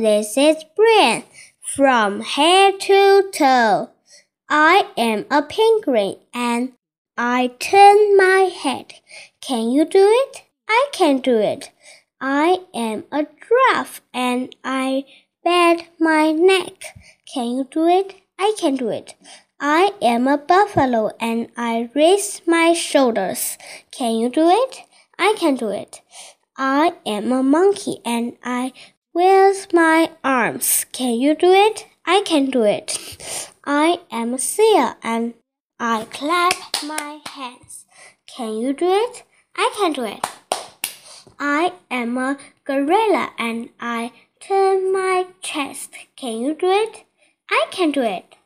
This is Brian from head to toe. I am a penguin and I turn my head. Can you do it? I can do it. I am a giraffe and I bend my neck. Can you do it? I can do it. I am a buffalo and I raise my shoulders. Can you do it? I can do it. I am a monkey and I wave my arms. Can you do it? I can do it. I am a seal and I clap my hands. Can you do it? I can do it. I am a gorilla and I turn my chest. Can you do it? I can do it.